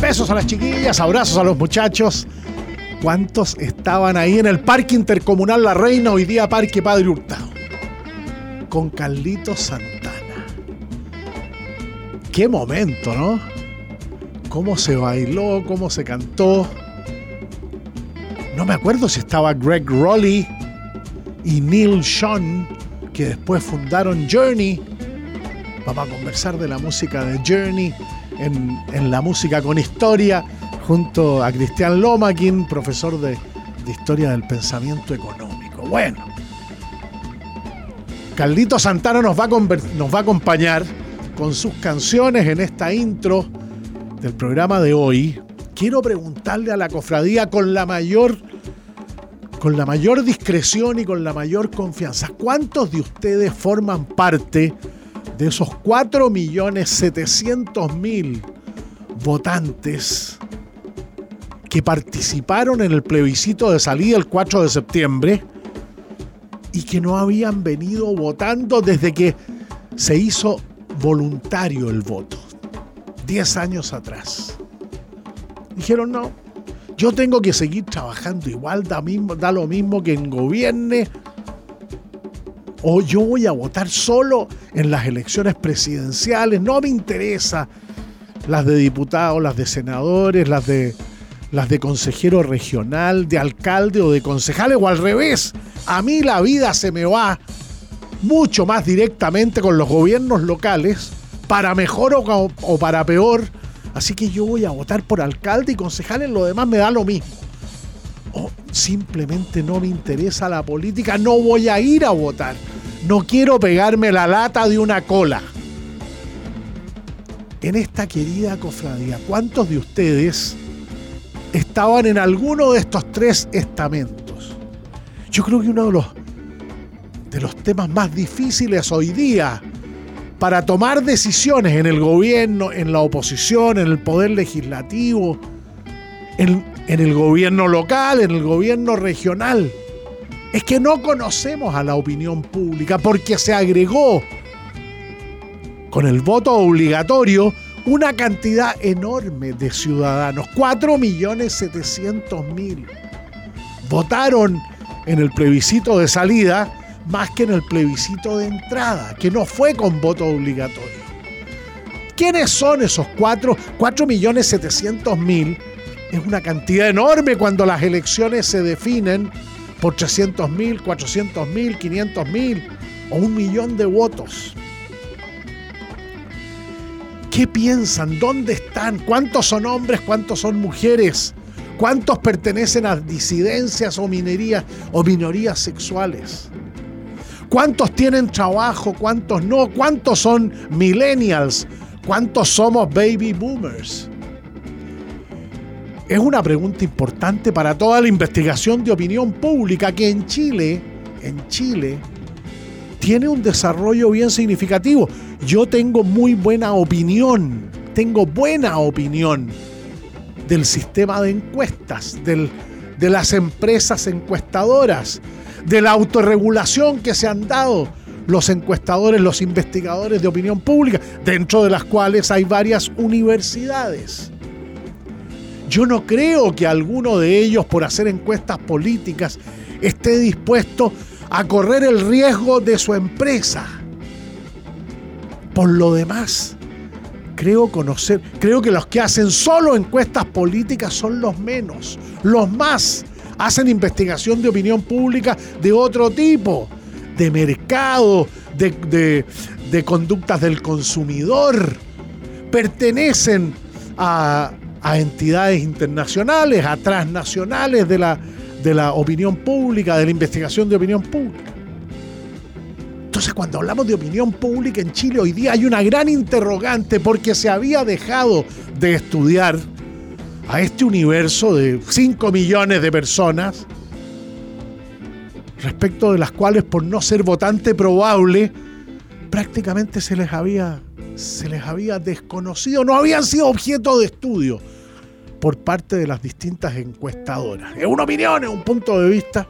Besos a las chiquillas, abrazos a los muchachos. ¿Cuántos estaban ahí en el Parque Intercomunal La Reina, hoy día Parque Padre Hurtado? Con Carlitos Santana. Qué momento, ¿no? Cómo se bailó, cómo se cantó. No me acuerdo si estaba Greg Rowley y Neil Sean, que después fundaron Journey. Vamos a conversar de la música de Journey en, la música con historia junto a Cristian Lomakin, profesor de, Historia del Pensamiento Económico. Bueno, Carlito Santana nos va a acompañar con sus canciones en esta intro del programa de hoy. Quiero preguntarle a la cofradía con la mayor con la mayor discreción y con la mayor confianza, ¿cuántos de ustedes forman parte de esos 4.700.000 votantes que participaron en el plebiscito de salida el 4 de septiembre y que no habían venido votando desde que se hizo voluntario el voto, 10 años atrás. Dijeron, no, yo tengo que seguir trabajando igual, da, mismo, da lo mismo que en gobierne, o yo voy a votar solo en las elecciones presidenciales, no me interesa las de diputados, las de senadores, las de las de consejero regional, de alcalde o de concejales, o al revés. A mí la vida se me va mucho más directamente con los gobiernos locales, para mejor o, para peor. Así que yo voy a votar por alcalde y concejales, lo demás me da lo mismo. O simplemente no me interesa la política, no voy a ir a votar. No quiero pegarme la lata de una cola. En esta querida cofradía, ¿cuántos de ustedes estaban en alguno de estos tres estamentos. Yo creo que uno de los, de los temas más difíciles hoy día para tomar decisiones en el gobierno, en la oposición, en el poder legislativo, en, el gobierno local, en el gobierno regional, es que no conocemos a la opinión pública porque se agregó con el voto obligatorio una cantidad enorme de ciudadanos, 4.700.000, votaron en el plebiscito de salida más que en el plebiscito de entrada, que no fue con voto obligatorio. ¿Quiénes son esos 4, 4.700.000? Es una cantidad enorme cuando las elecciones se definen por 300.000, 400.000, 500.000 o un millón de votos. ¿Qué piensan? ¿Dónde están? ¿Cuántos son hombres? ¿Cuántos son mujeres? ¿Cuántos pertenecen a disidencias o minerías o minorías sexuales? ¿Cuántos tienen trabajo? ¿Cuántos no? ¿Cuántos son millennials? ¿Cuántos somos baby boomers? Es una pregunta importante para toda la investigación de opinión pública que en Chile, en Chile, tiene un desarrollo bien significativo. Yo tengo muy buena opinión, tengo buena opinión del sistema de encuestas, del, de las empresas encuestadoras, de la autorregulación que se han dado los encuestadores, los investigadores de opinión pública, dentro de las cuales hay varias universidades. Yo no creo que alguno de ellos, por hacer encuestas políticas, esté dispuesto a correr el riesgo de su empresa. Por lo demás, creo conocer, creo que los que hacen solo encuestas políticas son los menos. Los más hacen investigación de opinión pública de otro tipo, de mercado, de, de conductas del consumidor, pertenecen a, a entidades internacionales, a transnacionales de la, de la opinión pública, de la investigación de opinión pública. Entonces, cuando hablamos de opinión pública en Chile, hoy día hay una gran interrogante porque se había dejado de estudiar a este universo de 5 millones de personas, respecto de las cuales, por no ser votante probable, prácticamente se les había se les había desconocido, no habían sido objeto de estudio por parte de las distintas encuestadoras. Es una opinión, es un punto de vista.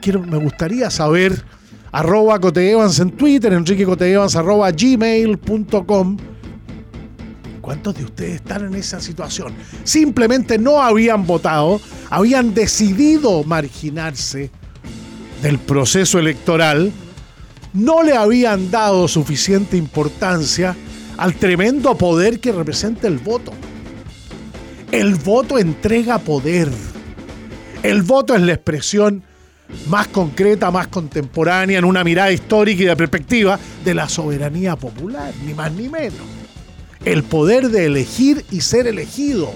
Quiero, me gustaría saber, arroba Coteevans en Twitter, Enrique Coteevans, arroba gmail.com. ¿Cuántos de ustedes están en esa situación? Simplemente no habían votado, habían decidido marginarse del proceso electoral no le habían dado suficiente importancia al tremendo poder que representa el voto. El voto entrega poder. El voto es la expresión más concreta, más contemporánea, en una mirada histórica y de perspectiva de la soberanía popular, ni más ni menos. El poder de elegir y ser elegido.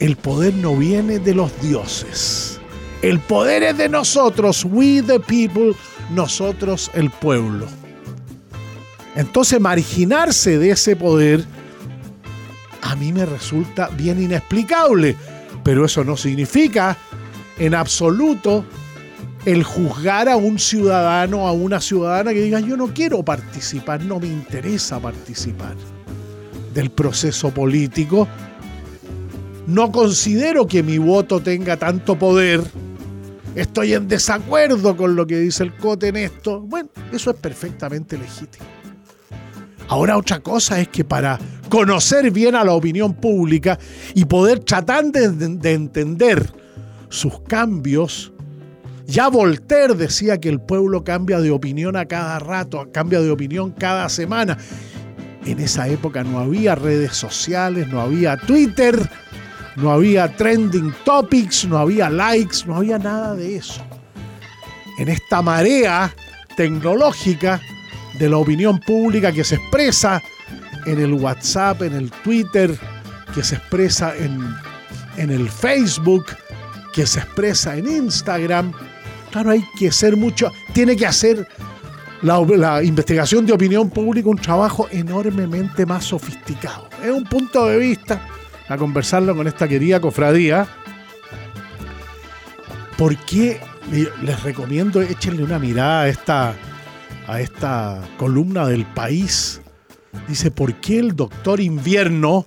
El poder no viene de los dioses. El poder es de nosotros, we the people, nosotros el pueblo. Entonces marginarse de ese poder a mí me resulta bien inexplicable, pero eso no significa en absoluto el juzgar a un ciudadano, a una ciudadana que diga yo no quiero participar, no me interesa participar del proceso político, no considero que mi voto tenga tanto poder estoy en desacuerdo con lo que dice el COTE en esto. Bueno, eso es perfectamente legítimo. Ahora otra cosa es que para conocer bien a la opinión pública y poder tratar de, de entender sus cambios, ya Voltaire decía que el pueblo cambia de opinión a cada rato, cambia de opinión cada semana. En esa época no había redes sociales, no había Twitter, no había trending topics, no había likes, no había nada de eso. En esta marea tecnológica de la opinión pública que se expresa en el WhatsApp, en el Twitter, que se expresa en, en el Facebook, que se expresa en Instagram. Claro, hay que ser mucho, tiene que hacer la, investigación de opinión pública un trabajo enormemente más sofisticado. Es un punto de vista a conversarlo con esta querida cofradía. ¿Por qué les recomiendo échenle una mirada a esta, a esta columna del país? Dice, ¿por qué el doctor invierno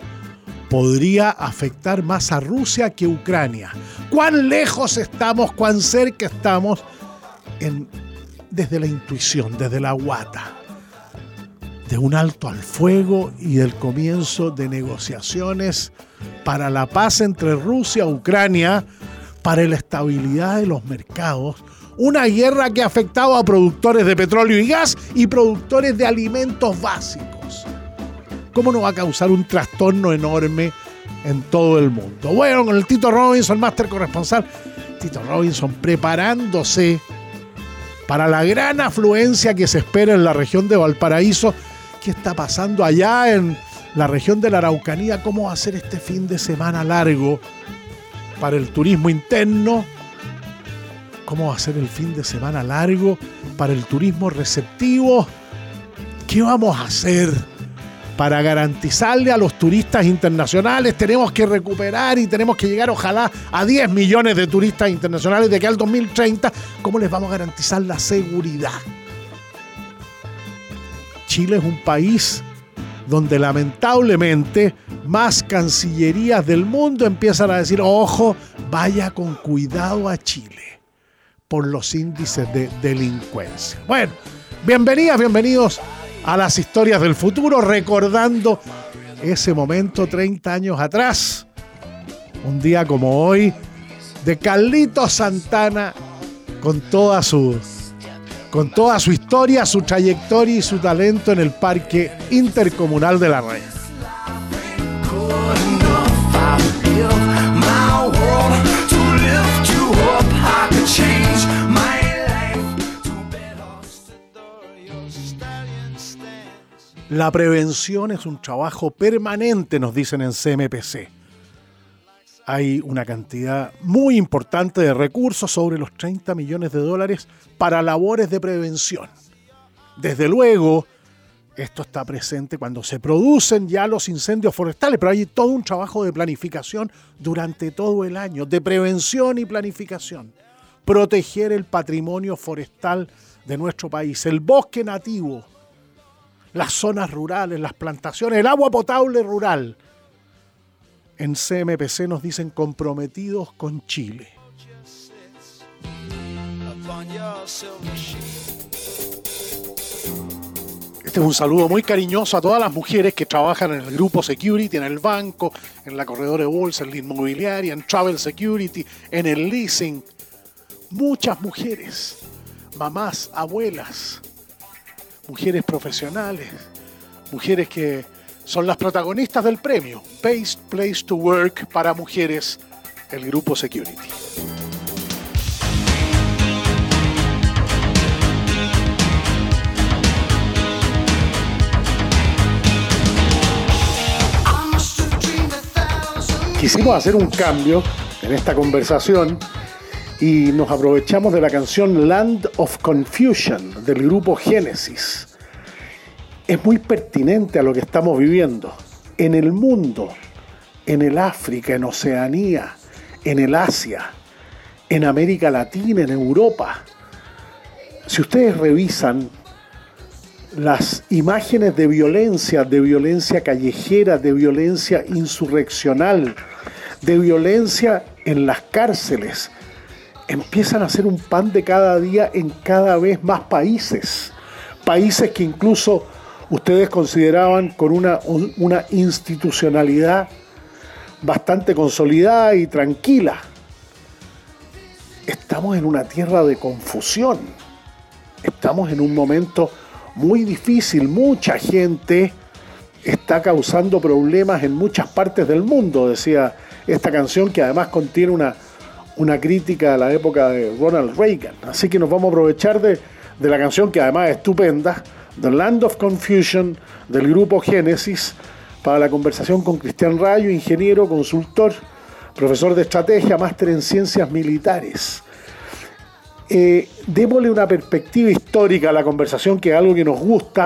podría afectar más a Rusia que Ucrania? ¿Cuán lejos estamos, cuán cerca estamos desde la intuición, desde la guata? de un alto al fuego y del comienzo de negociaciones para la paz entre Rusia e Ucrania, para la estabilidad de los mercados, una guerra que ha afectado a productores de petróleo y gas y productores de alimentos básicos. ¿Cómo no va a causar un trastorno enorme en todo el mundo? Bueno, con el Tito Robinson, máster corresponsal, Tito Robinson preparándose para la gran afluencia que se espera en la región de Valparaíso. Qué está pasando allá en la región de la Araucanía, cómo va a ser este fin de semana largo para el turismo interno, cómo va a ser el fin de semana largo para el turismo receptivo, qué vamos a hacer para garantizarle a los turistas internacionales, tenemos que recuperar y tenemos que llegar ojalá a 10 millones de turistas internacionales de aquí al 2030, ¿cómo les vamos a garantizar la seguridad? Chile es un país donde lamentablemente más cancillerías del mundo empiezan a decir, ojo, vaya con cuidado a Chile por los índices de delincuencia. Bueno, bienvenidas, bienvenidos a las historias del futuro, recordando ese momento 30 años atrás, un día como hoy, de Carlito Santana con toda su con toda su historia, su trayectoria y su talento en el Parque Intercomunal de la Red. La prevención es un trabajo permanente, nos dicen en CMPC. Hay una cantidad muy importante de recursos, sobre los 30 millones de dólares, para labores de prevención. Desde luego, esto está presente cuando se producen ya los incendios forestales, pero hay todo un trabajo de planificación durante todo el año, de prevención y planificación. Proteger el patrimonio forestal de nuestro país, el bosque nativo, las zonas rurales, las plantaciones, el agua potable rural. En CMPC nos dicen comprometidos con Chile. Este es un saludo muy cariñoso a todas las mujeres que trabajan en el grupo Security, en el banco, en la corredora de bolsa, en la inmobiliaria, en Travel Security, en el leasing. Muchas mujeres, mamás, abuelas, mujeres profesionales, mujeres que son las protagonistas del premio Best Place to Work para mujeres, el grupo Security. Quisimos hacer un cambio en esta conversación y nos aprovechamos de la canción Land of Confusion del grupo Genesis. Es muy pertinente a lo que estamos viviendo. En el mundo, en el África, en Oceanía, en el Asia, en América Latina, en Europa. Si ustedes revisan las imágenes de violencia, de violencia callejera, de violencia insurreccional, de violencia en las cárceles, empiezan a ser un pan de cada día en cada vez más países. Países que incluso ustedes consideraban con una, una institucionalidad bastante consolidada y tranquila. Estamos en una tierra de confusión. Estamos en un momento muy difícil. Mucha gente está causando problemas en muchas partes del mundo, decía esta canción que además contiene una, una crítica a la época de Ronald Reagan. Así que nos vamos a aprovechar de, de la canción que además es estupenda, The Land of Confusion, del grupo Génesis, para la conversación con Cristian Rayo, ingeniero, consultor, profesor de estrategia, máster en ciencias militares. Eh, démosle una perspectiva histórica a la conversación, que es algo que nos gusta.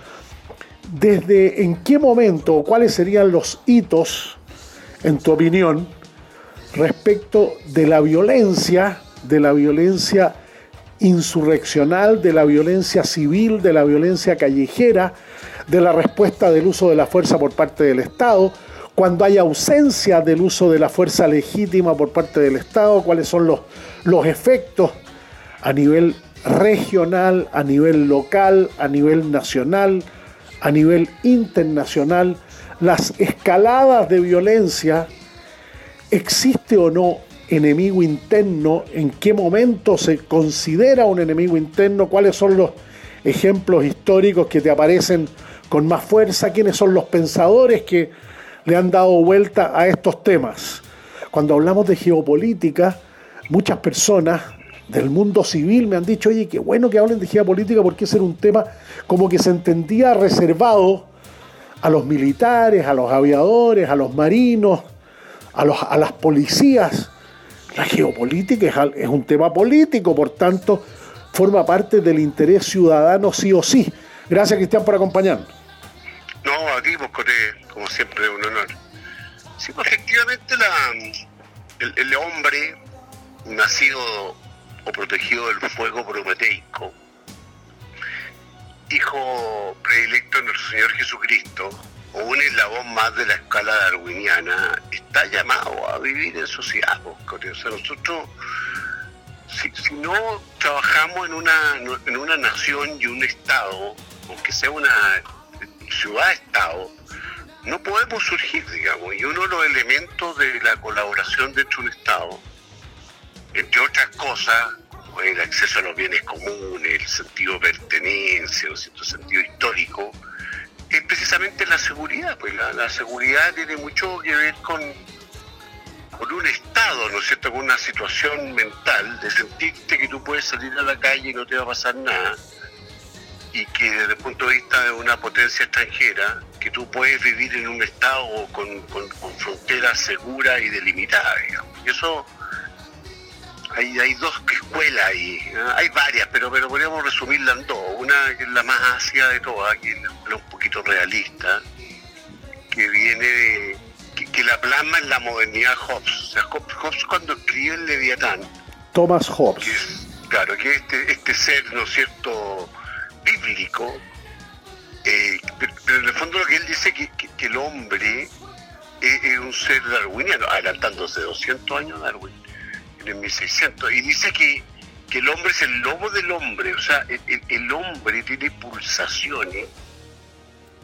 Desde en qué momento o cuáles serían los hitos, en tu opinión, respecto de la violencia, de la violencia insurreccional, de la violencia civil, de la violencia callejera, de la respuesta del uso de la fuerza por parte del Estado, cuando hay ausencia del uso de la fuerza legítima por parte del Estado, cuáles son los, los efectos a nivel regional, a nivel local, a nivel nacional, a nivel internacional, las escaladas de violencia, existe o no enemigo interno, en qué momento se considera un enemigo interno, cuáles son los ejemplos históricos que te aparecen con más fuerza, quiénes son los pensadores que le han dado vuelta a estos temas. Cuando hablamos de geopolítica, muchas personas del mundo civil me han dicho, oye, qué bueno que hablen de geopolítica porque ese era un tema como que se entendía reservado a los militares, a los aviadores, a los marinos, a, los, a las policías. La geopolítica es, es un tema político, por tanto, forma parte del interés ciudadano sí o sí. Gracias, Cristian, por acompañarnos. No, a ti, pues, como siempre, un honor. Sí, pues, efectivamente el, hombre nacido o protegido del fuego prometeico, hijo predilecto de nuestro Señor Jesucristo, o un eslabón más de la escala darwiniana, está llamado a vivir en sociedad. O sea, nosotros, si, si, no trabajamos en una, en una nación y un Estado, aunque sea una ciudad-Estado, no podemos surgir, digamos, y uno de los elementos de la colaboración dentro de un Estado, entre otras cosas, el acceso a los bienes comunes, el sentido de pertenencia, el cierto sentido histórico, es precisamente la seguridad, pues la, seguridad tiene mucho que ver con, con un estado, ¿no es cierto?, con una situación mental de sentirte que tú puedes salir a la calle y no te va a pasar nada, y que desde el punto de vista de una potencia extranjera, que tú puedes vivir en un estado con, con, fronteras seguras y delimitadas, digamos. Y eso, hay, hay dos escuelas ahí, hay varias, pero, pero podríamos resumirla en dos. Una que es la más ácida de todas, que es un poquito realista, que viene de, que, la plasma en la modernidad Hobbes. O sea, Hobbes cuando escribe el Leviatán. Thomas Hobbes. claro, que este, este ser, ¿no es cierto?, bíblico, eh, pero, en el fondo lo que él dice que, que, el hombre es, un ser darwiniano, adelantándose 200 años Darwin, en el 1600, y dice que, que el hombre es el lobo del hombre, o sea, el, hombre tiene pulsaciones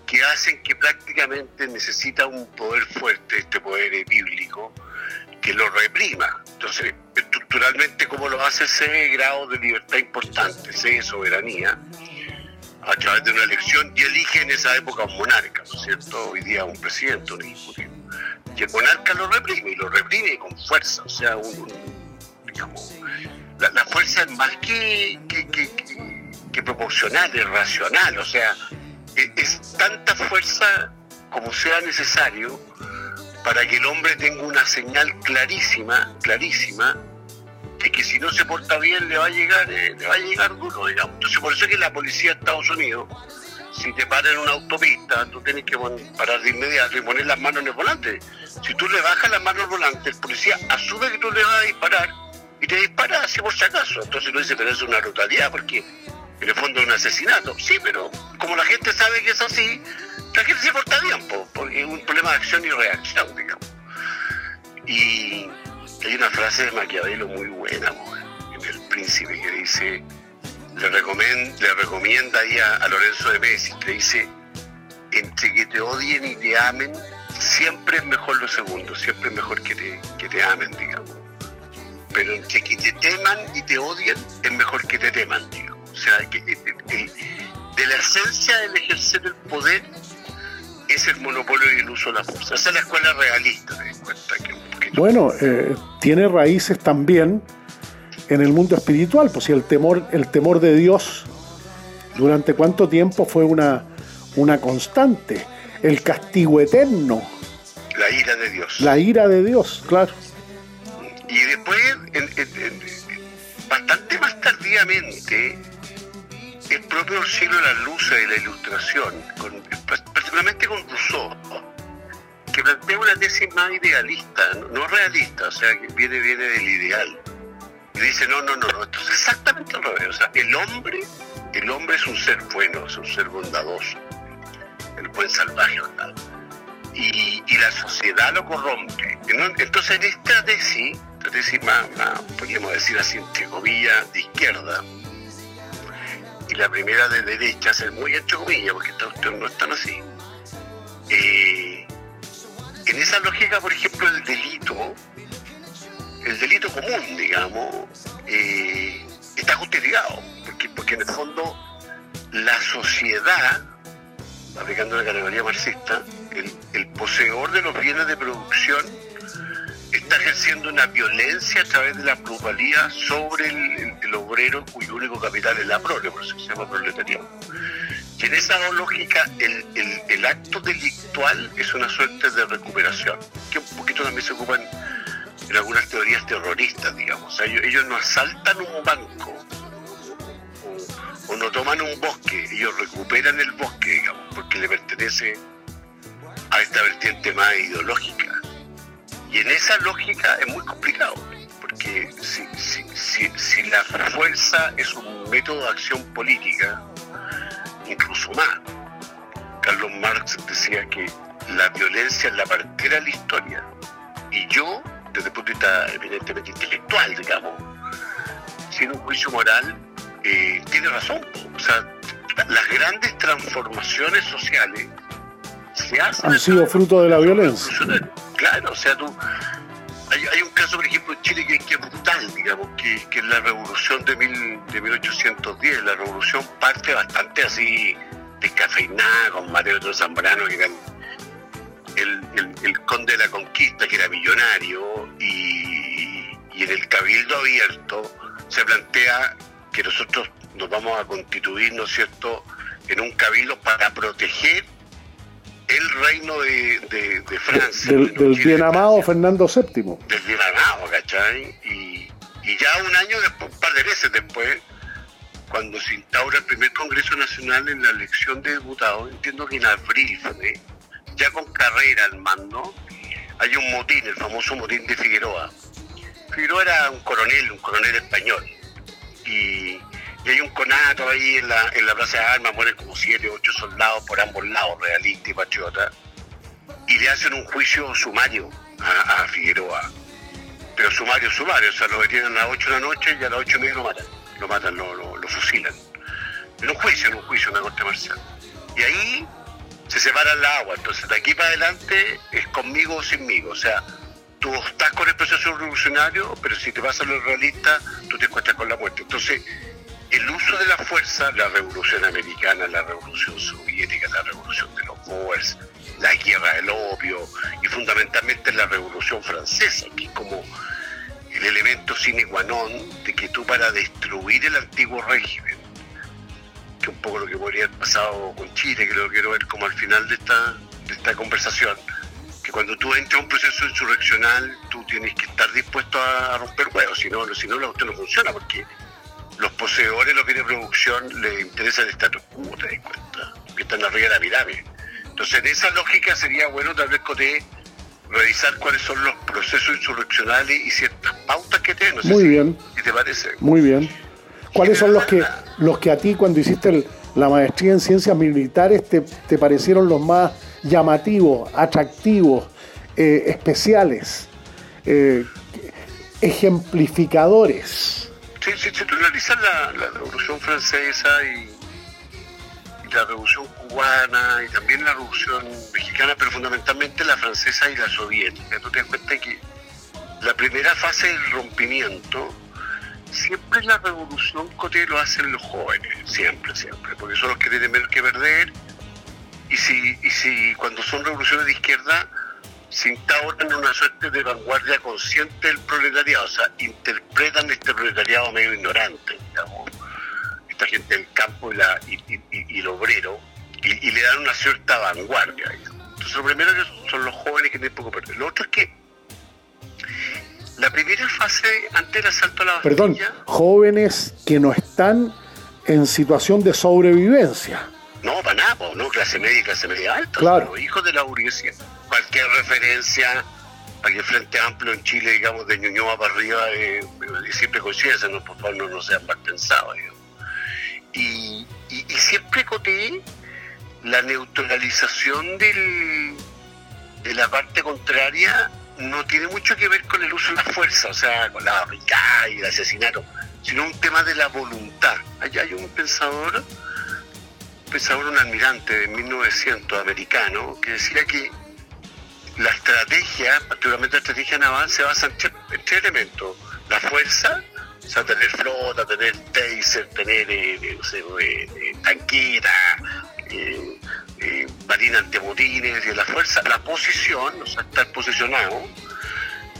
que hacen que prácticamente necesita un poder fuerte, este poder bíblico, que lo reprima. Entonces, estructuralmente, como lo hace? ese grado de libertad importante, ese soberanía, a través de una elección y elige en esa época un monarca, ¿no es cierto? Hoy día un presidente, un ejecutivo. Y el monarca lo reprime y lo reprime con fuerza, o sea, digamos, la, fuerza es más que, que, proporcional, es racional, o sea, es, es tanta fuerza como sea necesario para que el hombre tenga una señal clarísima, clarísima, de que si no se porta bien le va a llegar, eh, le va a llegar duro, digamos. Entonces por eso es que la policía de Estados Unidos, si te paran en una autopista, tú tienes que parar de inmediato y poner las manos en el volante. Si tú le bajas las manos al volante, el policía asume que tú le vas a disparar y te dispara así por si acaso. Entonces tú dices, pero es una brutalidad porque en el fondo es un asesinato. Sí, pero como la gente sabe que es así, la gente se porta bien, porque es un problema de acción y reacción, digamos. Y hay una frase de Maquiavelo muy buena, en El Príncipe, que dice, le, recomienda, le recomienda ahí a, Lorenzo de Messi, le dice, entre que te odien y te amen, siempre es mejor lo segundo, siempre es mejor que te, que te amen, digamos. Pero entre que te teman y te odien, es mejor que te teman, digamos. O sea, que, de la esencia del ejercer el poder es el monopolio y el uso de la fuerza. Esa es la escuela realista, me cuenta que bueno, eh, tiene raíces también en el mundo espiritual, pues si el temor, el temor de Dios durante cuánto tiempo fue una, una constante, el castigo eterno. La ira de Dios. La ira de Dios, claro. Y después, bastante más tardíamente, el propio cielo de la luz de la ilustración, particularmente con Rousseau, que plantea una tesis más idealista, no, realista, o sea, que viene, viene del ideal. Y dice, no, no, no, no, esto es exactamente al revés. O sea, el hombre, el hombre es un ser bueno, es un ser bondadoso, el buen salvaje, ¿verdad? Y, la sociedad lo corrompe. Entonces, en esta tesis, tesis podríamos decir así, entre comillas, de izquierda, y la primera de derecha, ser muy entre comillas, porque estos no están así. Eh, en esa lógica, por ejemplo, el delito, el delito común, digamos, eh, está justificado, porque, porque en el fondo la sociedad, aplicando la categoría marxista, el, poseedor de los bienes de producción está ejerciendo una violencia a través de la plusvalía sobre el, obrero cuyo único capital es la prole, por eso se llama proletariado. Y en esa lógica, el, acto delictual es una suerte de recuperación, que un poquito también se ocupan en algunas teorías terroristas, digamos. ellos, no asaltan un banco o, no toman un bosque, ellos recuperan el bosque, digamos, porque le pertenece a esta vertiente más ideológica. Y en esa lógica es muy complicado, porque si, si, si, la fuerza es un método de acción política, incluso más, Carlos Marx decía que la violencia es la partera de la historia. Y yo, desde el punto de vista evidentemente intelectual, digamos, sin un juicio moral, eh, tiene razón. O sea, las grandes transformaciones sociales se hacen... Han sido fruto de la violencia. Claro, o sea, tú... Hay, un caso, por ejemplo, en Chile que, es brutal, digamos, que, es la revolución de, mil, de 1810. La revolución parte bastante así descafeinada, con Mateo de Zambrano, que era el, conde de la conquista, que era millonario, y, y en el cabildo abierto se plantea que nosotros nos vamos a constituir, ¿no es cierto?, en un cabildo para proteger el reino de, Francia. Del, bien amado Fernando VII. Del bien amado, ¿cachai? Y, ya un año después, un par de veces después, cuando se instaura el primer Congreso Nacional en la elección de diputados, entiendo que en abril, ya con carrera al mando, hay un motín, el famoso motín de Figueroa. Figueroa era un coronel, un coronel español. Y y hay un conato ahí en la, en la Plaza de Armas, mueren como siete, ocho soldados por ambos lados, realistas y patriotas, y le hacen un juicio sumario a, Figueroa. Pero sumario, sumario, o sea, lo detienen a las ocho de la noche y a las ocho y media lo matan, lo matan, lo, lo, fusilan. En un juicio, en un juicio, en una corte marcial. Y ahí se separan la agua, entonces de aquí para adelante es conmigo o sinmigo, o sea, tú estás con el proceso revolucionario, pero si te vas a lo realista, tú te encuentras con la muerte. Entonces, el uso de la fuerza, la revolución americana, la revolución soviética, la revolución de los Boers, la guerra del opio y fundamentalmente la revolución francesa, que es como el elemento sine qua non de que tú para destruir el antiguo régimen, que un poco lo que podría haber pasado con Chile, que lo quiero ver como al final de esta, de esta conversación, que cuando tú entras a un proceso insurreccional, tú tienes que estar dispuesto a romper huevos, si no, si no, la no funciona, porque los poseedores, los bienes de producción, les interesa el estatus quo, te das cuenta, que están arriba de la pirámide. Entonces, en esa lógica sería bueno tal vez Coté revisar cuáles son los procesos insurreccionales y ciertas pautas que tienen. Muy bien. ¿Qué te parece? Muy bien. ¿Cuáles son los que, los que a ti cuando hiciste la maestría en ciencias militares te, te parecieron los más llamativos, atractivos, eh, especiales, eh, ejemplificadores? Si, tú analizas la, Revolución Francesa y, la Revolución Cubana y también la Revolución Mexicana, pero fundamentalmente la francesa y la soviética, tú te das cuenta que la primera fase del rompimiento, siempre la revolución cote lo hacen los jóvenes, siempre, siempre, porque son los que tienen menos que perder. Y si, y si cuando son revoluciones de izquierda, se instauran una suerte de vanguardia consciente del proletariado, o sea, interpretan este proletariado medio ignorante, digamos, esta gente del campo y, la, y, el obrero, y, le dan una cierta vanguardia. Entonces, lo primero que son los jóvenes que tienen poco perder. Lo otro es que la primera fase antes del asalto a la Bastilla, Perdón, jóvenes que no están en situación de sobrevivencia. No, para nada, no, clase media y clase media alta, claro. hijos de la burguesía cualquier referencia a que el Frente Amplio en Chile, digamos, de Ñuñoa para arriba, eh, siempre coincide, no, por favor, no, no sean mal pensados. Y, siempre coté la neutralización del, de la parte contraria no tiene mucho que ver con el uso de la fuerza, o sea, con la barricada y el asesinato, sino un tema de la voluntad. Hay un pensador, un pensador, un almirante de 1900 americano, que decía que la estrategia, particularmente la estrategia naval, se basa en tres, elementos. La fuerza, o sea, tener flota, tener taser, tener eh, eh, eh, tanquita, marina antemotines, y la fuerza, la posición, o sea, estar posicionado,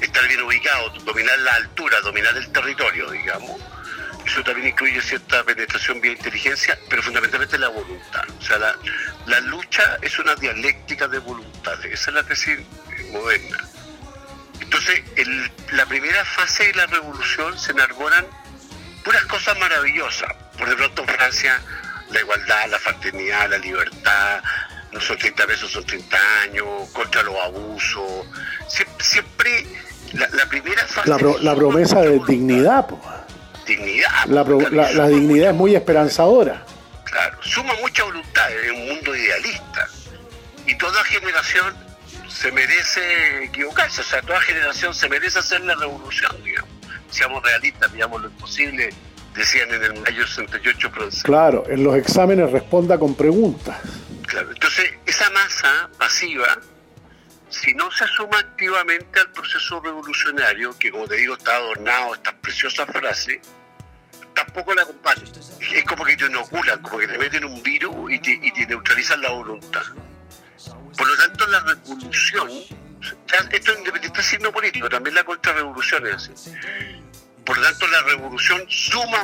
estar bien ubicado, dominar la altura, dominar el territorio, digamos. Eso también incluye cierta penetración vía inteligencia, pero fundamentalmente la voluntad. O sea, la, la lucha es una dialéctica de voluntades. Esa es la tesis moderna. Entonces, en la primera fase de la revolución se enarbolan puras cosas maravillosas. Por de pronto en Francia, la igualdad, la fraternidad, la libertad, no son 30 pesos, son 30 años, contra los abusos. Siempre, la, primera fase... La, promesa de dignidad, pues. Dignidad. La, dignidad es muy esperanzadora. Claro, suma mucha voluntad en un mundo idealista. Y toda generación se merece equivocarse, o sea, toda generación se merece hacer la revolución, digamos. Seamos realistas, digamos lo imposible, decían en el mayo 68 francés. Claro, en los exámenes responda con preguntas. Claro, entonces esa masa pasiva, si no se suma activamente al proceso revolucionario, que como te digo está adornado estas preciosas frases, tampoco la acompaña. Es como que te inoculan, como que te meten un virus y te, neutralizan la voluntad. Por lo tanto, la revolución, esto independiente signo político, también la contrarrevolución es así. Por lo tanto, la revolución suma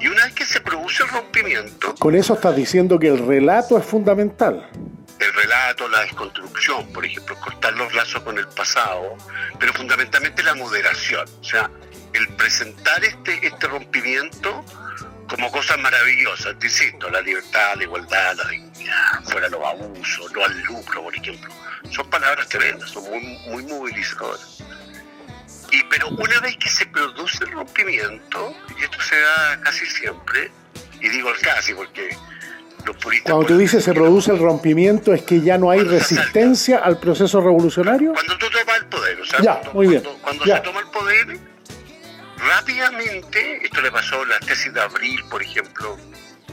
Y una vez que se produce el rompimiento... Con eso estás diciendo que el relato es fundamental. El relato, la desconstrucción, por ejemplo, cortar los lazos con el pasado, pero fundamentalmente la moderación. O sea, el presentar este, este rompimiento como cosas maravillosas, te insisto, la libertad, la igualdad, la dignidad, fuera los abusos, no al lucro, por ejemplo. Son palabras tremendas, son muy, muy movilizadoras. Y, pero una vez que se produce el rompimiento, y esto se da casi siempre, y digo casi porque los puristas... Cuando tú dices se produce el rompimiento, ¿es que ya no hay resistencia al proceso revolucionario? Cuando tú tomas el poder, o sea, ya, cuando, muy bien. cuando, se toma el poder rápidamente, esto le pasó a la tesis de abril, por ejemplo,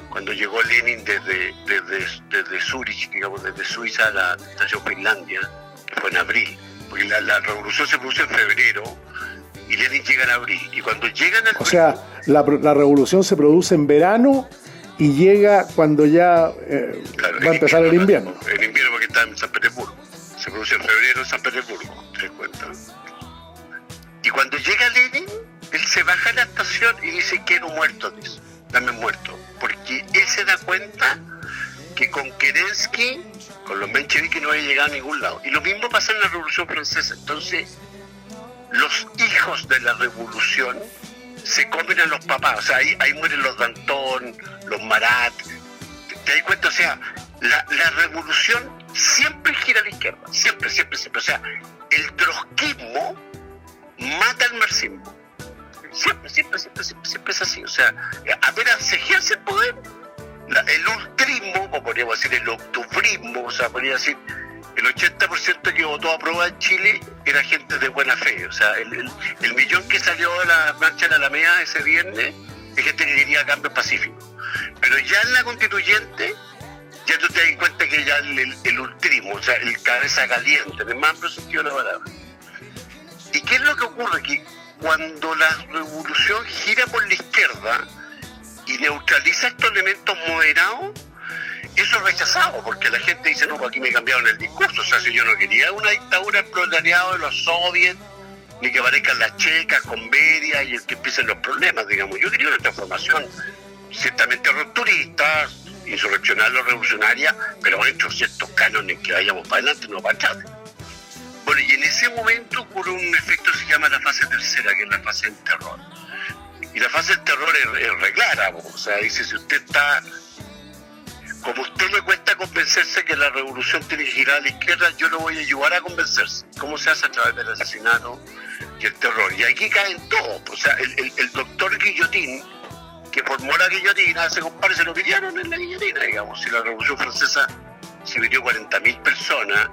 cuando llegó Lenin desde, desde, desde Zurich, digamos, desde Suiza a la estación Finlandia, que fue en abril, porque la, revolución se produce en febrero y Lenin llega en abril. Y cuando llegan O sea, la, la revolución se produce en verano y llega cuando ya eh, va a empezar el invierno. En invierno porque está en San Petersburgo. Se produce en febrero en San Petersburgo, ¿te das cuenta? Y cuando llega Lenin, él se baja a la estación y dice, quiero muerto, dice, dame muerto. Porque él se da cuenta que con Kerensky, con los mencheviques no había llegado a ningún lado. Y lo mismo pasa en la Revolución Francesa. Entonces, los hijos de la revolución se comen a los papás. O sea, ahí, ahí mueren los Danton, los Marat. ¿Te, das cuenta? O sea, la, la, revolución siempre gira a la izquierda. Siempre, siempre, siempre. O sea, el trotskismo mata al marxismo. Siempre, siempre, siempre, siempre, es así. O sea, apenas se ejerce el poder, el ultrismo, o podríamos decir el octubrismo, o sea, podría decir el 80% que votó a prueba en Chile era gente de buena fe. O sea, el, millón que salió a la marcha de la Alameda ese viernes es gente que quería cambio pacífico. Pero ya en la constituyente, ya tú te das cuenta que ya el, ultrismo, o sea, el cabeza caliente, en el más sentido de la palabra. ¿Y qué es lo que ocurre? Que cuando la revolución gira por la izquierda y neutraliza estos elementos moderados, eso es rechazado, porque la gente dice, no, pues aquí me cambiaron el discurso. O sea, si yo no quería una dictadura proletariado de los soviets, ni que aparezcan las checas con media y que empiecen los problemas, digamos. Yo quería una transformación ciertamente rupturista, insurreccional o revolucionaria, pero dentro de ciertos cánones que vayamos para adelante, no para atrás. Bueno, y en ese momento ocurre un efecto que se llama la fase tercera, que es la fase del terror. Y la fase del terror es, es reclara, o sea, dice, si usted está como usted le cuesta convencerse que la revolución tiene que girar a la izquierda, yo lo voy a ayudar a convencerse. ¿Cómo se hace a través del asesinato y el terror? Y aquí caen todos. O sea, el, doctor Guillotín, que formó la guillotina, se compare, se lo pillaron en la guillotina, digamos. Si la revolución francesa se pidió 40.000 personas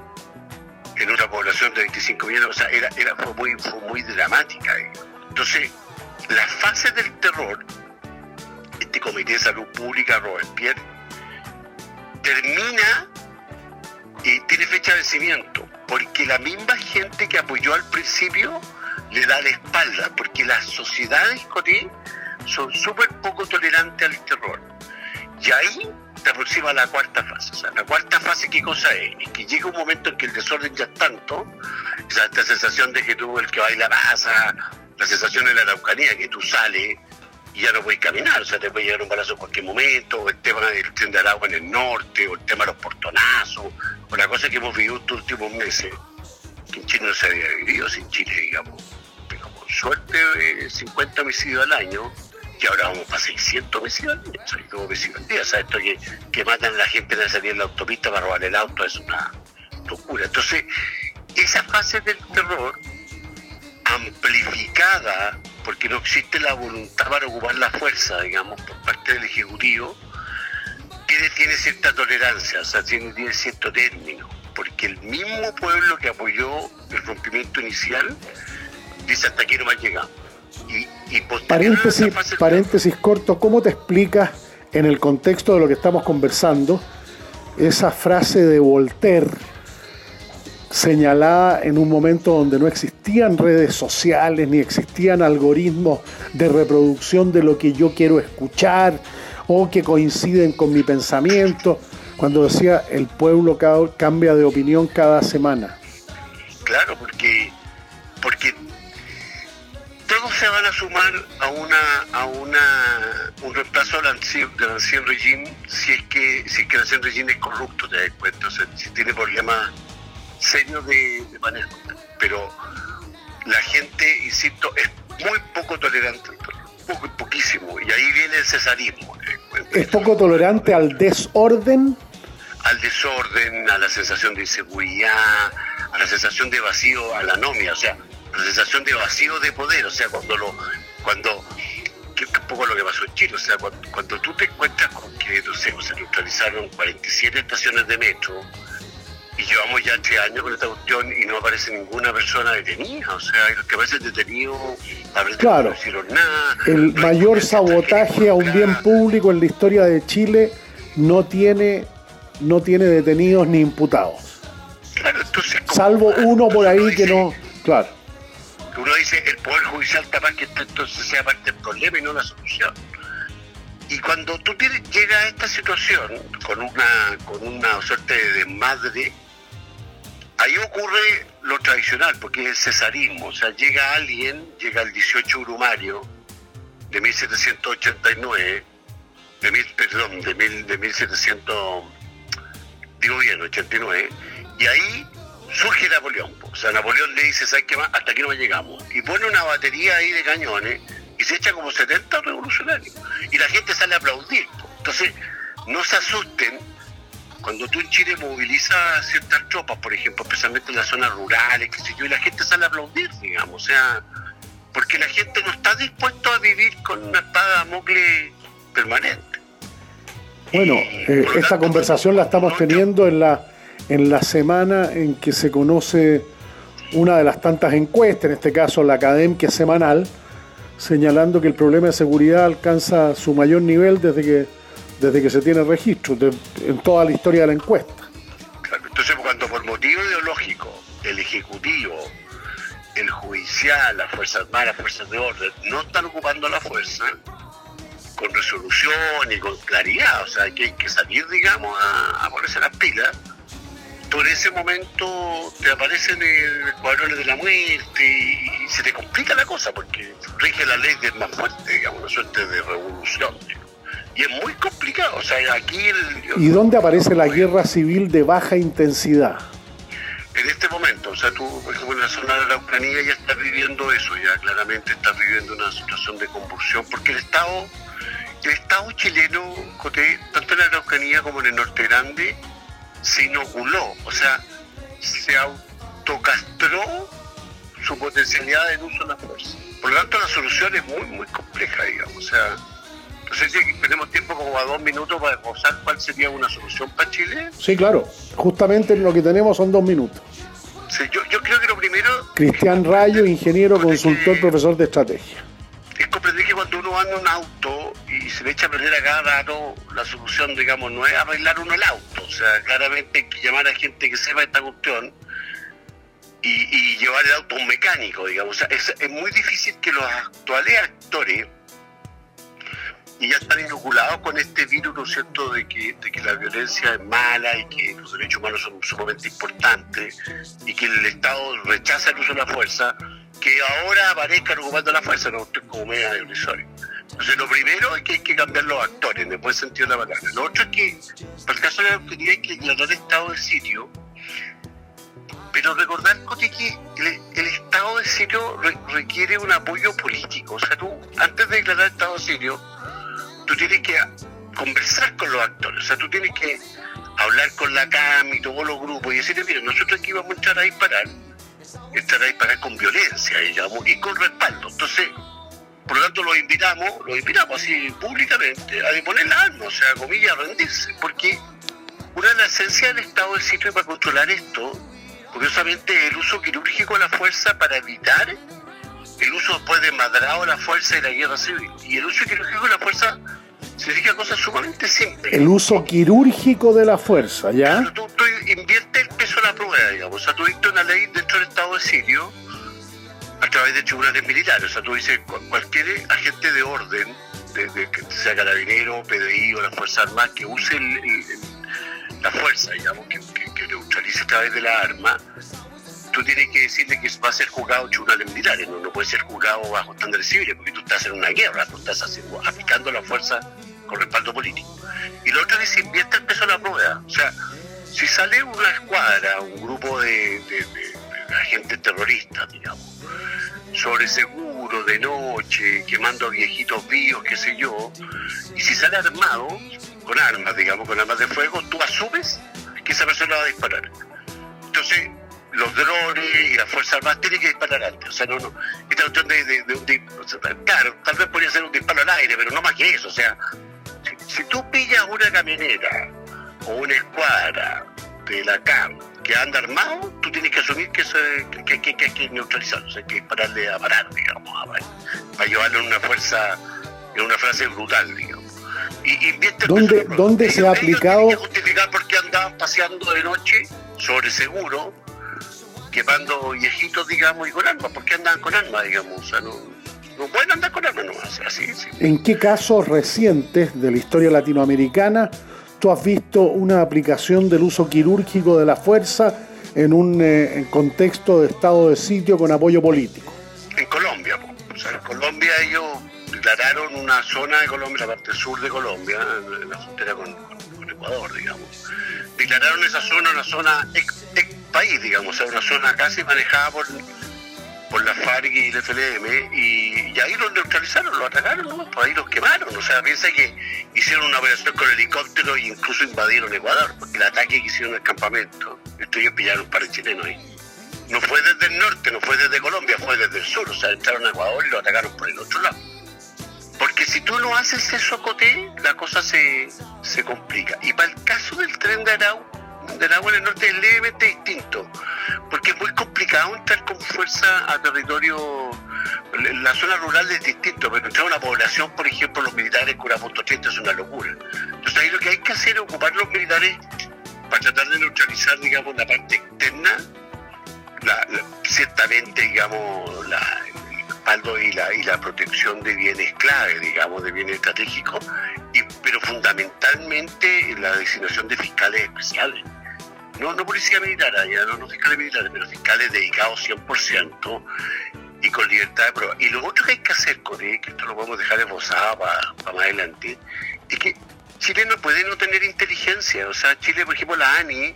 en una población de 25 millones, o sea, era, era, fue, muy, fue muy dramática. Entonces, la fase del terror, este Comité de Salud Pública, Robespierre, termina y tiene fecha de vencimiento, porque la misma gente que apoyó al principio le da la espalda, porque las sociedades Coté son súper poco tolerantes al terror. Y ahí se aproxima la cuarta fase. O sea, la cuarta fase, ¿qué cosa es? Es que llega un momento en que el desorden ya es tanto, esa esta sensación de que tú, el que baila pasa, la sensación de la araucanía, que tú sales y ya no puedes caminar, o sea, te puede llegar un balazo en cualquier momento, o el tema del tren de agua en el norte, o el tema de los portonazos, o la cosa que hemos vivido estos últimos meses, que en Chile no se había vivido sin Chile, digamos. Pero suerte, 50 homicidios al año, y ahora vamos para 600 homicidios al año, o homicidios al día, esto que, que matan a la gente de salir en la autopista para robar el auto es una locura. Entonces, esa fase del terror amplificada porque no existe la voluntad para ocupar la fuerza, digamos, por parte del Ejecutivo, tiene, tiene cierta tolerancia, o sea, tiene, cierto término, porque el mismo pueblo que apoyó el rompimiento inicial dice hasta aquí no me ha llegado. Y, paréntesis, paréntesis corto, ¿cómo te explicas en el contexto de lo que estamos conversando esa frase de Voltaire? Señalada en un momento donde no existían redes sociales ni existían algoritmos de reproducción de lo que yo quiero escuchar o que coinciden con mi pensamiento, cuando decía el pueblo cambia de opinión cada semana. Claro, porque, porque todos se van a sumar a una a una un reemplazo del ancien, régimen si es que si es que el ancien régimen es corrupto, te das cuenta, si tiene problemas serio de, manejo. Pero la gente, insisto, es muy poco tolerante poco, poquísimo, y ahí viene el cesarismo. Eh, ¿Es poco tolerante al desorden? Al desorden, a la sensación de inseguridad, a la sensación de vacío, a la anomia, o sea, la sensación de vacío de poder, o sea, cuando lo, cuando que es un poco lo que pasó en Chile, o sea, cuando, tú te encuentras con que, no sé, se neutralizaron 47 estaciones de metro, y llevamos ya tres años con esta cuestión y no aparece ninguna persona detenida. O sea, los que aparecen detenidos claro. no hicieron nada. El mayor sabotaje a un bien público en la historia de Chile no tiene, no tiene detenidos ni imputados. Claro, entonces, Salvo uno por ahí que no. Claro. Uno dice, el Poder Judicial capaz que entonces sea parte del problema y no la solución. Y cuando tú llegas a esta situación con una, con una suerte de desmadre, Ahí ocurre lo tradicional, porque es el cesarismo. O sea, llega alguien, llega el 18 Urumario de 1789, de mil, perdón, de, mil, de 1700, digo bien, 89, y ahí surge Napoleón. O sea, Napoleón le dice, ¿sabes qué más? Hasta aquí no llegamos. Y pone una batería ahí de cañones y se echa como 70 revolucionarios. Y la gente sale a aplaudir. Entonces, no se asusten cuando tú en Chile movilizas ciertas tropas, por ejemplo, especialmente en las zonas rurales, qué sé yo, y la gente sale a aplaudir, digamos, o sea, porque la gente no está dispuesta a vivir con una espada mocle permanente. Bueno, eh, esta conversación la estamos teniendo en la, en la semana en que se conoce una de las tantas encuestas, en este caso la Academia que es semanal, señalando que el problema de seguridad alcanza su mayor nivel desde que desde que se tiene registro, en toda la historia de la encuesta. Entonces, cuando por motivo ideológico el Ejecutivo, el Judicial, las Fuerzas Armadas, las Fuerzas de Orden no están ocupando la fuerza con resolución y con claridad, o sea, hay que salir, digamos, a, ponerse las pilas, por ese momento te aparecen el cuadrones de la muerte y se te complica la cosa porque rige la ley del más fuerte, digamos, una suerte de revolución y es muy complicado. O sea, aquí. ¿Y dónde aparece la guerra civil de baja intensidad? En este momento, o sea, tú, por ejemplo, en la zona de la Ucrania ya estás viviendo eso, ya claramente estás viviendo una situación de convulsión, porque el Estado, el Estado chileno, tanto en la Araucanía como en el Norte Grande, se inoculó, o sea, se autocastró su potencialidad de uso de la fuerza. Por lo tanto, la solución es muy, muy compleja, digamos. O sea, no sé si tenemos tiempo como a dos minutos para esbozar cuál sería una solución para Chile. Sí, claro. Justamente lo que tenemos son dos minutos. Sí, yo, yo creo que lo primero... Cristian Rayo, ingeniero, consultor, profesor de estrategia. Es comprender que cuando uno anda en un auto y se le echa a perder a cada rato, la solución, digamos, no es arreglar uno el auto. O sea, claramente hay que llamar a gente que sepa esta cuestión y, llevar el auto a un mecánico, digamos. O sea, es, es muy difícil que los actuales actores y ya están inoculados con este virus, ¿no es cierto?, de que, de que la violencia es mala y que los derechos humanos son sumamente importantes y que el Estado rechaza el uso de la fuerza, que ahora aparezcan ocupando la fuerza, no estoy como media ilusorio. Entonces, lo primero es que hay que cambiar los actores, en el buen sentido de la palabra. Lo otro es que, para el caso de la autoridad, hay que declarar estado de sitio, pero recordar que el, estado de sitio requiere un apoyo político. O sea, tú, antes de declarar estado de sitio, tú tienes que conversar con los actores, o sea, tú tienes que hablar con la CAM y todos los grupos y decirle, mire, nosotros aquí vamos a entrar a disparar, entrar a disparar con violencia, digamos, y con respaldo. Entonces, por lo tanto, los invitamos, los invitamos así públicamente a disponer la arma, o sea, comillas, a rendirse, porque una de las esencias del estado del sitio para controlar esto, curiosamente, es el uso quirúrgico de la fuerza para evitar el uso después de madrado de la fuerza y la guerra civil. Y el uso quirúrgico de la fuerza significa cosas sumamente simples. El uso quirúrgico de la fuerza, ¿ya? tú, invierte el peso de la prueba, digamos. O sea, tú dictas una ley dentro del Estado de Sirio a través de tribunales militares. O sea, tú dices, cualquier agente de orden, de, que sea carabinero, PDI o la Fuerza Armada, que use la fuerza, digamos, que, que neutralice a través de la arma, tú tienes que decirle que va a ser juzgado en tribunales militares, no, no puede ser juzgado bajo estándares civiles, porque tú estás en una guerra, tú estás haciendo, aplicando la fuerza con respaldo político. Y lo otro es que se la prueba. O sea, si sale una escuadra, un grupo de, agentes terroristas, digamos, sobre seguro, de noche, quemando a viejitos vivos, qué sé yo, y si sale armado, con armas, digamos, con armas de fuego, tú asumes que esa persona va a disparar. Entonces, los drones y las Fuerzas Armadas tienen que disparar antes. O sea, no, no. Esta cuestión de, de, un claro, tal vez podría ser un disparo al aire, pero no más que eso. O sea, si, tú pillas una camioneta o una escuadra de la CAM que anda armado, tú tienes que asumir que, que, que, que, hay que neutralizarlo, o sea, hay que dispararle a parar, digamos, para, llevarlo en una fuerza, en una frase brutal, digamos. Y, ¿Dónde, ¿dónde se ha aplicado? Que justificar por qué andaban paseando de noche sobre seguro quemando viejitos, digamos, y con armas. ¿Por qué andan con armas, digamos? O sea, no, no pueden andar con armas nomás, así. ¿En qué casos recientes de la historia latinoamericana tú has visto una aplicación del uso quirúrgico de la fuerza en un eh, contexto de estado de sitio con apoyo político? En Colombia, o sea, en Colombia ellos declararon una zona de Colombia, la parte sur de Colombia, en la frontera con, Ecuador, digamos. Declararon esa zona una zona país, digamos, es una zona casi manejada por, por la FARC y el FLM, y, ahí los neutralizaron, los atacaron, ¿no? Pues ahí los quemaron, o sea, piensa que hicieron una operación con helicóptero e incluso invadieron Ecuador, porque el ataque que hicieron el campamento, ellos pillaron un par de chilenos ahí. No fue desde el norte, no fue desde Colombia, fue desde el sur, o sea, entraron a Ecuador y lo atacaron por el otro lado. Porque si tú no haces eso, Coté, la cosa se, se complica. Y para el caso del tren de Arau, del agua en norte es levemente distinto, porque es muy complicado entrar con fuerza a territorio, la zona rural es distinto, pero entrar a una población, por ejemplo, los militares punto 30 es una locura. Entonces ahí lo que hay que hacer es ocupar los militares para tratar de neutralizar, digamos, la parte externa, ciertamente, digamos, la, y la, y la protección de bienes clave, digamos, de bienes estratégicos, y, pero fundamentalmente la designación de fiscales especiales no, no policía militar, ya no, no fiscales militares, pero fiscales dedicados 100% y con libertad de prueba. Y lo otro que hay que hacer él, que esto lo podemos dejar esbozado para, para más adelante, es que Chile no puede no tener inteligencia. O sea, Chile, por ejemplo, la ANI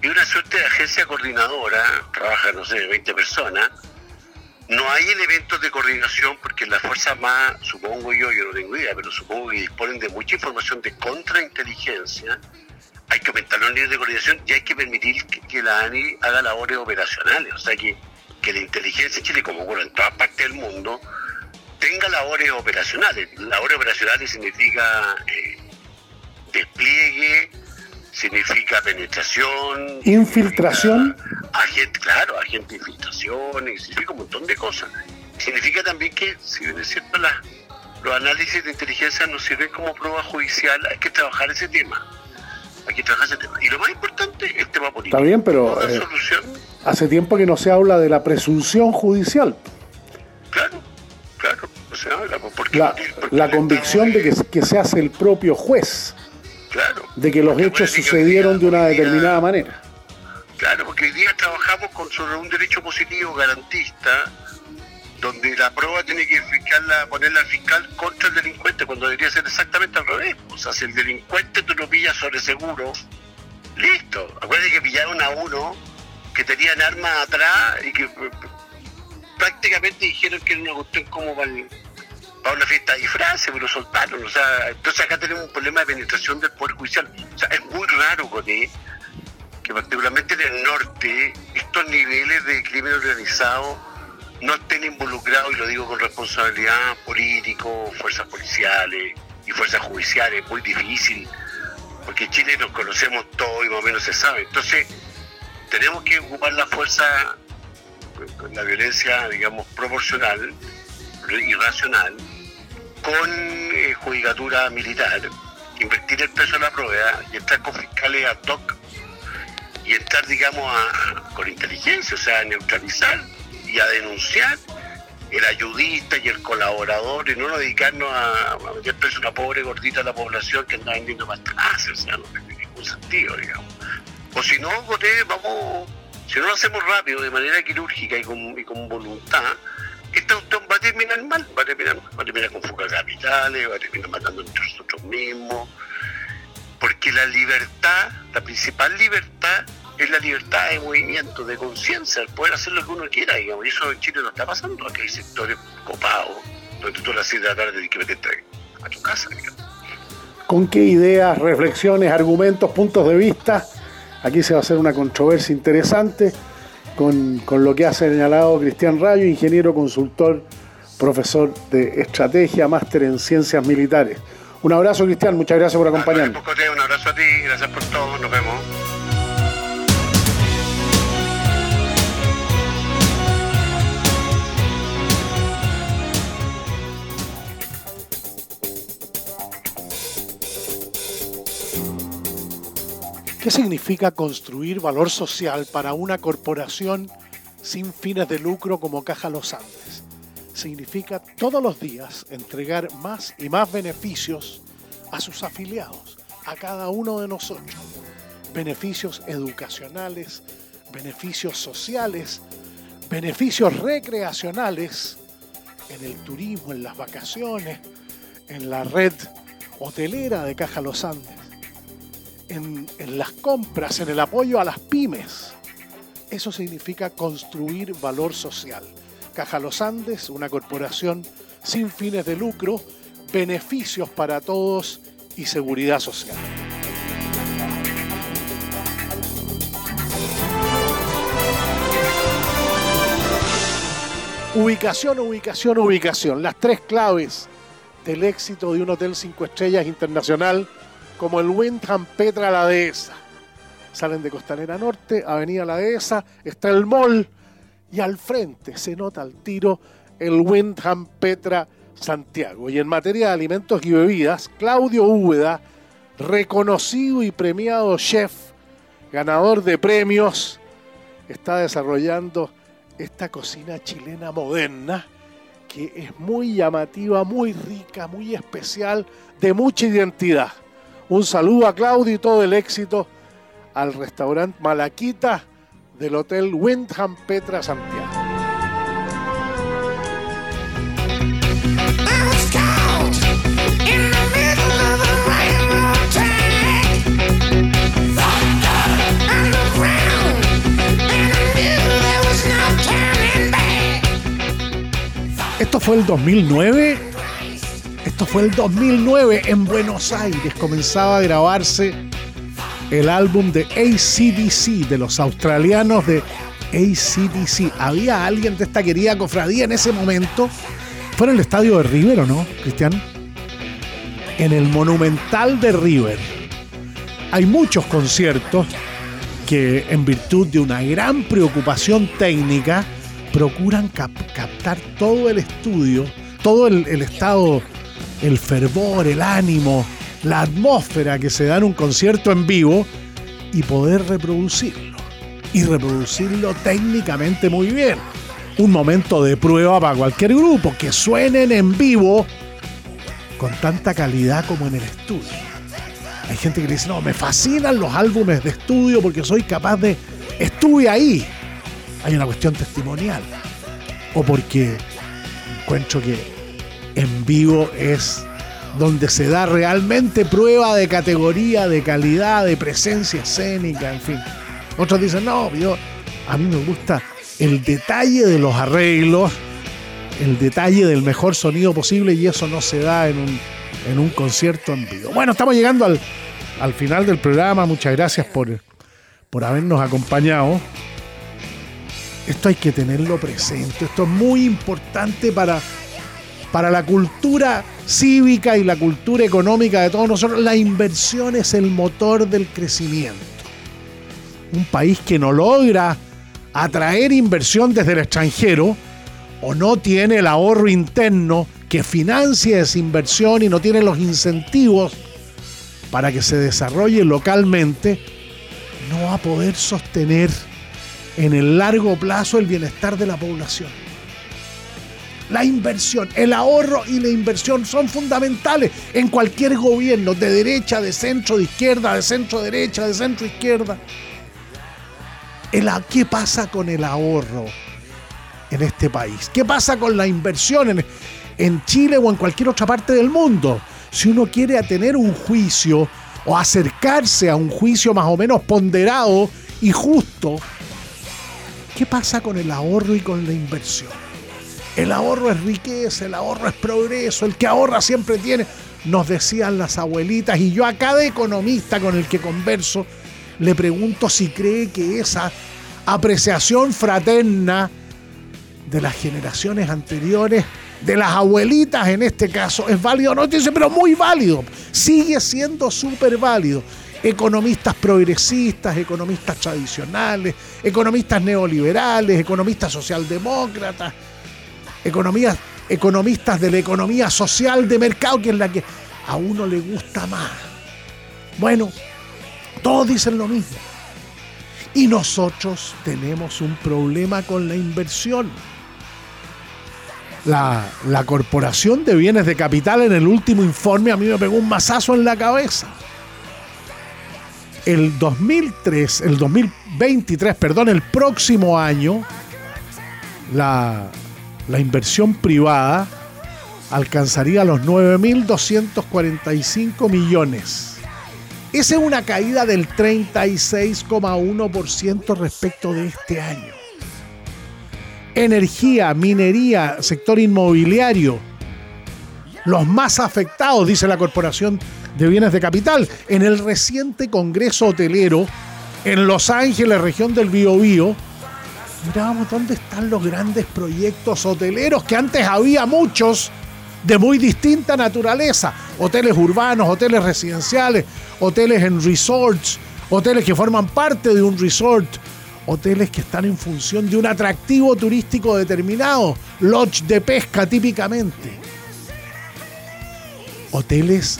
es una suerte de agencia coordinadora, trabaja, no sé, 20 personas. No hay elementos de coordinación porque las fuerzas más, supongo yo, yo no tengo idea, pero supongo que disponen de mucha información de contrainteligencia. Hay que aumentar los niveles de coordinación y hay que permitir que, la ANI haga labores operacionales. O sea, que, que la inteligencia en Chile, como ocurre en todas partes del mundo, tenga labores operacionales. Labores operacionales significa eh, despliegue, significa penetración. Infiltración. agente, claro, agente de infiltración, significa un montón de cosas. Significa también que, si bien es cierto, los análisis de inteligencia nos sirven como prueba judicial, hay que trabajar ese tema. Hay que trabajar ese tema. Y lo más importante es el tema político. Está bien, pero eh, hace tiempo que no se habla de la presunción judicial. Claro, claro. O sea, la, la convicción de que, que se hace el propio juez de que los hechos sucedieron de una determinada manera. Claro, porque hoy día trabajamos con sobre un derecho positivo garantista, donde la prueba tiene que fiscalla, ponerla al fiscal contra el delincuente, cuando debería ser exactamente al revés. O sea, si el delincuente tú lo pillas sobre seguro, listo. Acuérdate que pillaron a uno que tenían armas atrás y que prácticamente dijeron que era una cuestión como para para una fiesta de disfraces, pero soltaron. O sea, entonces acá tenemos un problema de penetración del Poder Judicial. O sea, es muy raro, con que particularmente en el norte estos niveles de crimen organizado no estén involucrados, y lo digo con responsabilidad, políticos, fuerzas policiales y fuerzas judiciales. Es muy difícil, porque en Chile nos conocemos todos y más o menos se sabe. Entonces, tenemos que ocupar la fuerza, la violencia, digamos, proporcional irracional con eh, judicatura militar, invertir el peso en la prueba y estar con fiscales ad hoc y estar, digamos, con inteligencia, o sea, a neutralizar y a denunciar el ayudista y el colaborador y no dedicarnos a, meter preso una pobre gordita de la población que anda vendiendo más o sea, no tiene ningún sentido, digamos. O si no, vamos, si no lo hacemos rápido, de manera quirúrgica y con, y con voluntad, esta cuestión va a terminar mal, va a terminar, va a terminar con fuga capitales, va a terminar matando entre nosotros mismos, porque la libertad, la principal libertad es la libertad de movimiento, de conciencia, el poder hacer lo que uno quiera, digamos, y eso en Chile no está pasando, aquí hay sectores copados, donde tú a las 7 de la tarde tienes que meterte a tu casa, digamos. ¿Con qué ideas, reflexiones, argumentos, puntos de vista? Aquí se va a hacer una controversia interesante con, lo que ha señalado Cristian Rayo, ingeniero consultor, profesor de estrategia, máster en ciencias militares. Un abrazo, Cristian, muchas gracias por acompañarnos. Un abrazo a ti, gracias por todo, nos vemos. ¿Qué significa construir valor social para una corporación sin fines de lucro como Caja Los Andes? Significa todos los días entregar más y más beneficios a sus afiliados, a cada uno de nosotros. Beneficios educacionales, beneficios sociales, beneficios recreacionales en el turismo, en las vacaciones, en la red hotelera de Caja Los Andes en, las compras, en el apoyo a las pymes. Eso significa construir valor social. Caja Los Andes, una corporación sin fines de lucro, beneficios para todos y seguridad social. Ubicación, ubicación, ubicación. Las tres claves del éxito de un hotel cinco estrellas internacional como el Windham Petra La Dehesa. Salen de Costanera Norte, Avenida La Dehesa, está el mall y al frente se nota al tiro el Windham Petra Santiago. Y en materia de alimentos y bebidas, Claudio Úbeda, reconocido y premiado chef, ganador de premios, está desarrollando esta cocina chilena moderna que es muy llamativa, muy rica, muy especial, de mucha identidad. Un saludo a Claudio y todo el éxito al restaurante Malaquita del Hotel Windham Petra Santiago. Esto fue el 2009 esto fue el 2009 en Buenos Aires. Comenzaba a grabarse el álbum de ACDC, de los australianos de ACDC. Había alguien de esta querida cofradía en ese momento. Fue en el estadio de River, ¿o no, Cristian? En el Monumental de River. Hay muchos conciertos que en virtud de una gran preocupación técnica procuran captar todo el estudio, todo el, el estado, el fervor, el ánimo, la atmósfera que se da en un concierto en vivo y poder reproducirlo. Y reproducirlo técnicamente muy bien. Un momento de prueba para cualquier grupo, que suenen en vivo con tanta calidad como en el estudio. Hay gente que dice, no, me fascinan los álbumes de estudio porque soy capaz de... Estuve ahí. Hay una cuestión testimonial. O porque encuentro que en vivo es donde se da realmente prueba de categoría, de calidad, de presencia escénica, en fin. Otros dicen, no, yo, a mí me gusta el detalle de los arreglos, el detalle del mejor sonido posible y eso no se da en un, en un concierto en vivo. Bueno, estamos llegando al, al final del programa. Muchas gracias por, por habernos acompañado. Esto hay que tenerlo presente. Esto es muy importante para, para la cultura cívica y la cultura económica de todos nosotros, la inversión es el motor del crecimiento. Un país que no logra atraer inversión desde el extranjero o no tiene el ahorro interno que financie esa inversión y no tiene los incentivos para que se desarrolle localmente, no va a poder sostener en el largo plazo el bienestar de la población. La inversión, el ahorro y la inversión son fundamentales en cualquier gobierno, de derecha, de centro, de izquierda, de centro derecha, de centro izquierda. ¿Qué pasa con el ahorro en este país? ¿Qué pasa con la inversión en, en Chile o en cualquier otra parte del mundo? Si uno quiere tener un juicio o acercarse a un juicio más o menos ponderado y justo, ¿qué pasa con el ahorro y con la inversión? El ahorro es riqueza, el ahorro es progreso, el que ahorra siempre tiene, nos decían las abuelitas, y yo a cada economista con el que converso le pregunto si cree que esa apreciación fraterna de las generaciones anteriores, de las abuelitas en este caso, es válido o no, dice, pero muy válido, sigue siendo súper válido. Economistas progresistas, economistas tradicionales, economistas neoliberales, economistas socialdemócratas, economías, economistas de la economía social de mercado, que es la que a uno le gusta más. Bueno, todos dicen lo mismo. Y nosotros tenemos un problema con la inversión. La, la, Corporación de Bienes de Capital en el último informe a mí me pegó un mazazo en la cabeza. El 2003, el 2023, perdón, el próximo año, la, la inversión privada alcanzaría los 9.245 millones. Esa es una caída del 36,1% respecto de este año. Energía, minería, sector inmobiliario, los más afectados, dice la Corporación de Bienes de Capital. En el reciente Congreso Hotelero en Los Ángeles, región del Biobío, mirábamos dónde están los grandes proyectos hoteleros, que antes había muchos de muy distinta naturaleza. Hoteles urbanos, hoteles residenciales, hoteles en resorts, hoteles que forman parte de un resort, hoteles que están en función de un atractivo turístico determinado, lodge de pesca típicamente. Hoteles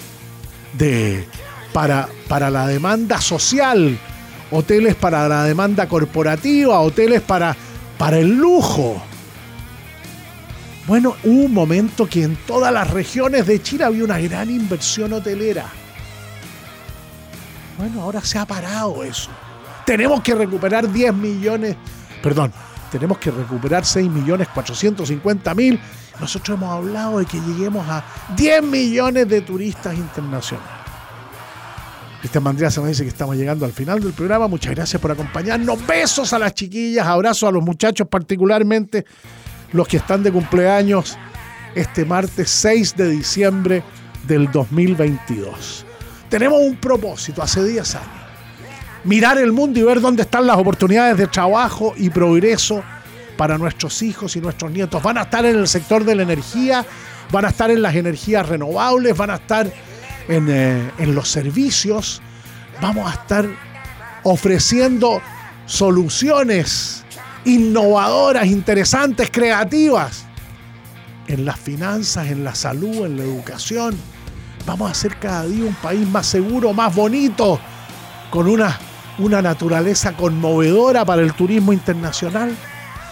de, para, para la demanda social, hoteles para la demanda corporativa, hoteles para, para el lujo. Bueno, hubo un momento que en todas las regiones de Chile había una gran inversión hotelera. Bueno, ahora se ha parado eso. Tenemos que recuperar 10 millones, perdón, tenemos que recuperar 6 millones 450 mil. Nosotros hemos hablado de que lleguemos a 10 millones de turistas internacionales. Cristian Mandría se me dice que estamos llegando al final del programa. Muchas gracias por acompañarnos. Besos a las chiquillas, abrazos a los muchachos, particularmente los que están de cumpleaños este martes 6 de diciembre del 2022. Tenemos un propósito hace 10 años. Mirar el mundo y ver dónde están las oportunidades de trabajo y progreso para nuestros hijos y nuestros nietos. Van a estar en el sector de la energía, van a estar en las energías renovables, van a estar en, eh, en los servicios, vamos a estar ofreciendo soluciones innovadoras, interesantes, creativas en las finanzas, en la salud, en la educación. Vamos a hacer cada día un país más seguro, más bonito, con una, una naturaleza conmovedora para el turismo internacional.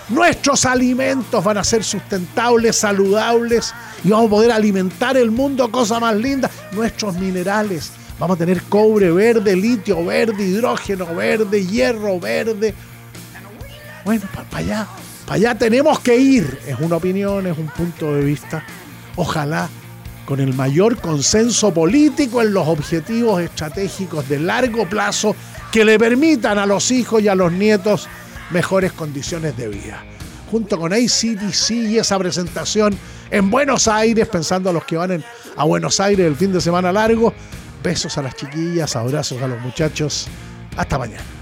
Nuestros alimentos van a ser sustentables, saludables y vamos a poder alimentar el mundo, cosa más linda. Nuestros minerales. Vamos a tener cobre verde, litio verde, hidrógeno verde, hierro verde. Bueno, para allá, para allá tenemos que ir. Es una opinión, es un punto de vista. Ojalá con el mayor consenso político en los objetivos estratégicos de largo plazo que le permitan a los hijos y a los nietos mejores condiciones de vida. Junto con ACDC y esa presentación en Buenos Aires, pensando a los que van a Buenos Aires el fin de semana largo, besos a las chiquillas, abrazos a los muchachos. Hasta mañana.